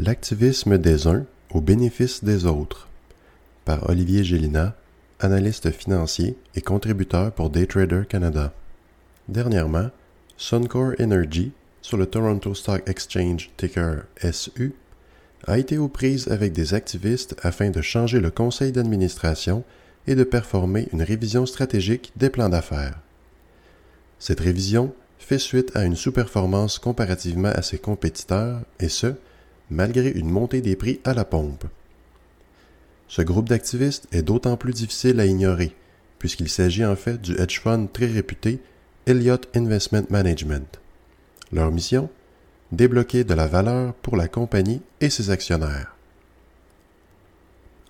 L'activisme des uns au bénéfice des autres par Olivier Gélina, analyste financier et contributeur pour Daytrader Canada. Dernièrement, Suncor Energy, sur le Toronto Stock Exchange ticker SU, a été aux prises avec des activistes afin de changer le conseil d'administration et de performer une révision stratégique des plans d'affaires. Cette révision fait suite à une sous-performance comparativement à ses compétiteurs, et ce, malgré une montée des prix à la pompe. Ce groupe d'activistes est d'autant plus difficile à ignorer, puisqu'il s'agit en fait du hedge fund très réputé Elliott Investment Management. Leur mission? Débloquer de la valeur pour la compagnie et ses actionnaires.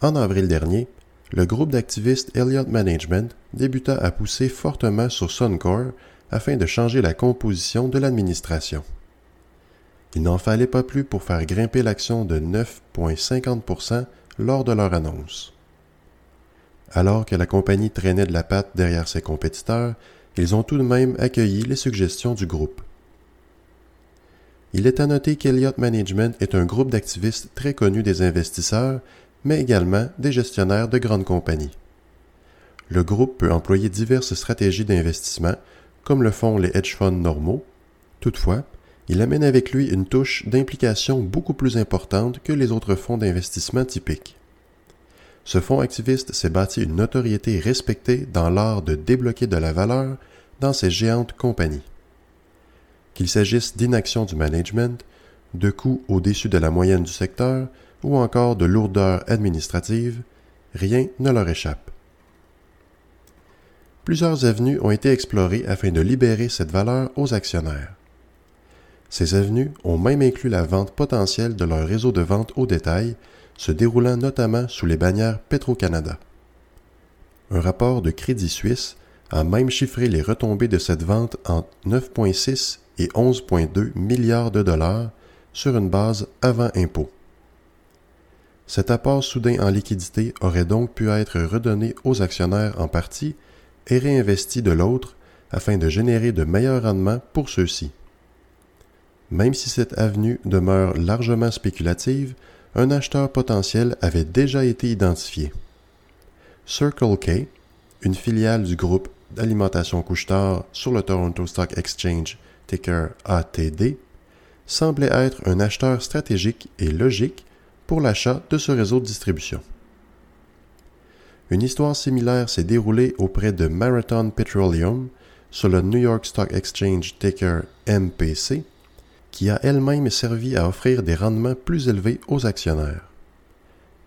En avril dernier, le groupe d'activistes Elliott Management débuta à pousser fortement sur Suncor afin de changer la composition de l'administration. Il n'en fallait pas plus pour faire grimper l'action de 9,50% lors de leur annonce. Alors que la compagnie traînait de la patte derrière ses compétiteurs, ils ont tout de même accueilli les suggestions du groupe. Il est à noter qu'Elliott Management est un groupe d'activistes très connu des investisseurs, mais également des gestionnaires de grandes compagnies. Le groupe peut employer diverses stratégies d'investissement, comme le font les hedge funds normaux. Toutefois, il amène avec lui une touche d'implication beaucoup plus importante que les autres fonds d'investissement typiques. Ce fonds activiste s'est bâti une notoriété respectée dans l'art de débloquer de la valeur dans ces géantes compagnies. Qu'il s'agisse d'inaction du management, de coûts au-dessus de la moyenne du secteur ou encore de lourdeur administrative, rien ne leur échappe. Plusieurs avenues ont été explorées afin de libérer cette valeur aux actionnaires. Ces avenues ont même inclus la vente potentielle de leur réseau de vente au détail, se déroulant notamment sous les bannières Petro-Canada. Un rapport de Crédit Suisse a même chiffré les retombées de cette vente entre 9,6 et 11,2 milliards de dollars sur une base avant impôt. Cet apport soudain en liquidité aurait donc pu être redonné aux actionnaires en partie et réinvesti de l'autre afin de générer de meilleurs rendements pour ceux-ci. Même si cette avenue demeure largement spéculative, un acheteur potentiel avait déjà été identifié. Circle K, une filiale du groupe d'alimentation couche-tard sur le Toronto Stock Exchange, ticker ATD, semblait être un acheteur stratégique et logique pour l'achat de ce réseau de distribution. Une histoire similaire s'est déroulée auprès de Marathon Petroleum sur le New York Stock Exchange ticker MPC, qui a elle-même servi à offrir des rendements plus élevés aux actionnaires.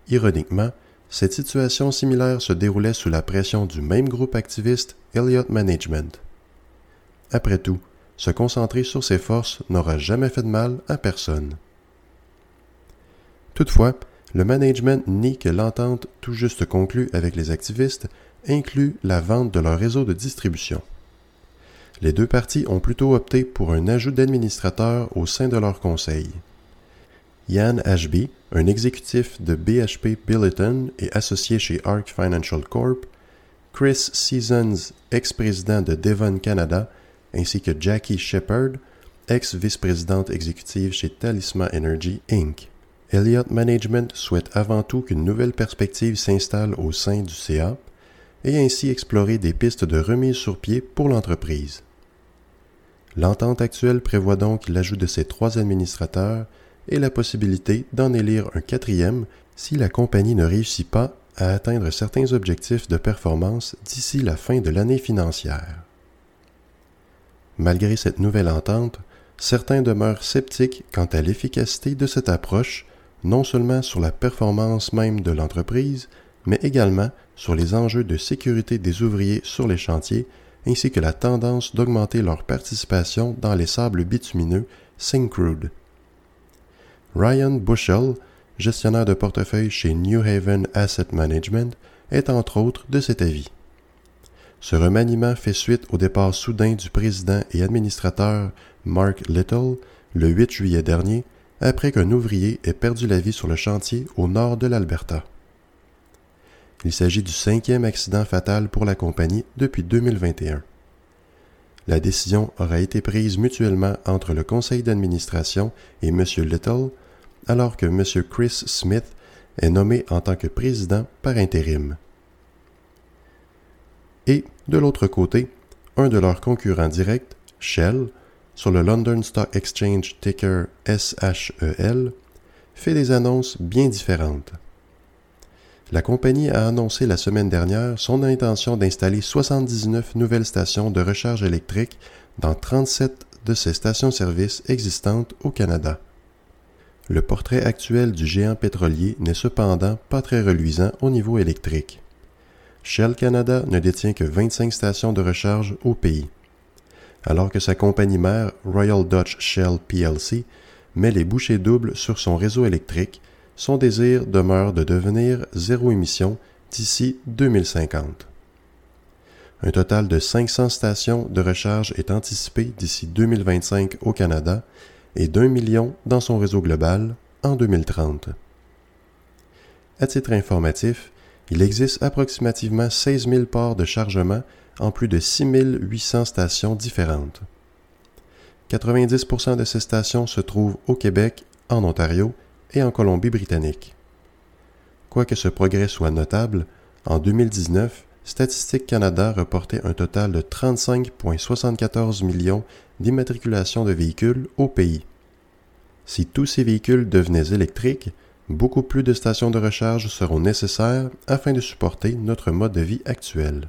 Ironiquement, cette situation similaire se déroulait sous la pression du même groupe activiste Elliott Management. Après tout, se concentrer sur ses forces n'aura jamais fait de mal à personne. Toutefois, le management nie que l'entente tout juste conclue avec les activistes inclut la vente de leur réseau de distribution. Les deux parties ont plutôt opté pour un ajout d'administrateurs au sein de leur conseil. Yann Ashby, un exécutif de BHP Billiton et associé chez ARC Financial Corp, Chris Seasons, ex-président de Devon Canada, ainsi que Jackie Shepard, ex-vice-présidente exécutive chez Talisman Energy Inc. Elliott Management souhaite avant tout qu'une nouvelle perspective s'installe au sein du CA et ainsi explorer des pistes de remise sur pied pour l'entreprise. L'entente actuelle prévoit donc l'ajout de ces trois administrateurs et la possibilité d'en élire un quatrième si la compagnie ne réussit pas à atteindre certains objectifs de performance d'ici la fin de l'année financière. Malgré cette nouvelle entente, certains demeurent sceptiques quant à l'efficacité de cette approche non seulement sur la performance même de l'entreprise, mais également sur les enjeux de sécurité des ouvriers sur les chantiers, ainsi que la tendance d'augmenter leur participation dans les sables bitumineux Syncrude. Ryan Bushell, gestionnaire de portefeuille chez New Haven Asset Management, est entre autres de cet avis. Ce remaniement fait suite au départ soudain du président et administrateur Mark Little le 8 juillet dernier, après qu'un ouvrier ait perdu la vie sur le chantier au nord de l'Alberta. Il s'agit du cinquième accident fatal pour la compagnie depuis 2021. La décision aura été prise mutuellement entre le conseil d'administration et M. Little, alors que M. Chris Smith est nommé en tant que président par intérim. Et, de l'autre côté, un de leurs concurrents directs, Shell, sur le London Stock Exchange ticker SHEL, fait des annonces bien différentes. La compagnie a annoncé la semaine dernière son intention d'installer 79 nouvelles stations de recharge électrique dans 37 de ses stations-service existantes au Canada. Le portrait actuel du géant pétrolier n'est cependant pas très reluisant au niveau électrique. Shell Canada ne détient que 25 stations de recharge au pays, alors que sa compagnie mère Royal Dutch Shell plc met les bouchées doubles sur son réseau électrique son désir demeure de devenir zéro émission d'ici 2050. Un total de 500 stations de recharge est anticipé d'ici 2025 au Canada et d'un million dans son réseau global en 2030. À titre informatif, il existe approximativement 16 000 ports de chargement en plus de 6 800 stations différentes. 90% de ces stations se trouvent au Québec, en Ontario et en Colombie-Britannique. Quoique ce progrès soit notable, en 2019, Statistique Canada reportait un total de 35,74 millions d'immatriculations de véhicules au pays. Si tous ces véhicules devenaient électriques, beaucoup plus de stations de recharge seront nécessaires afin de supporter notre mode de vie actuel.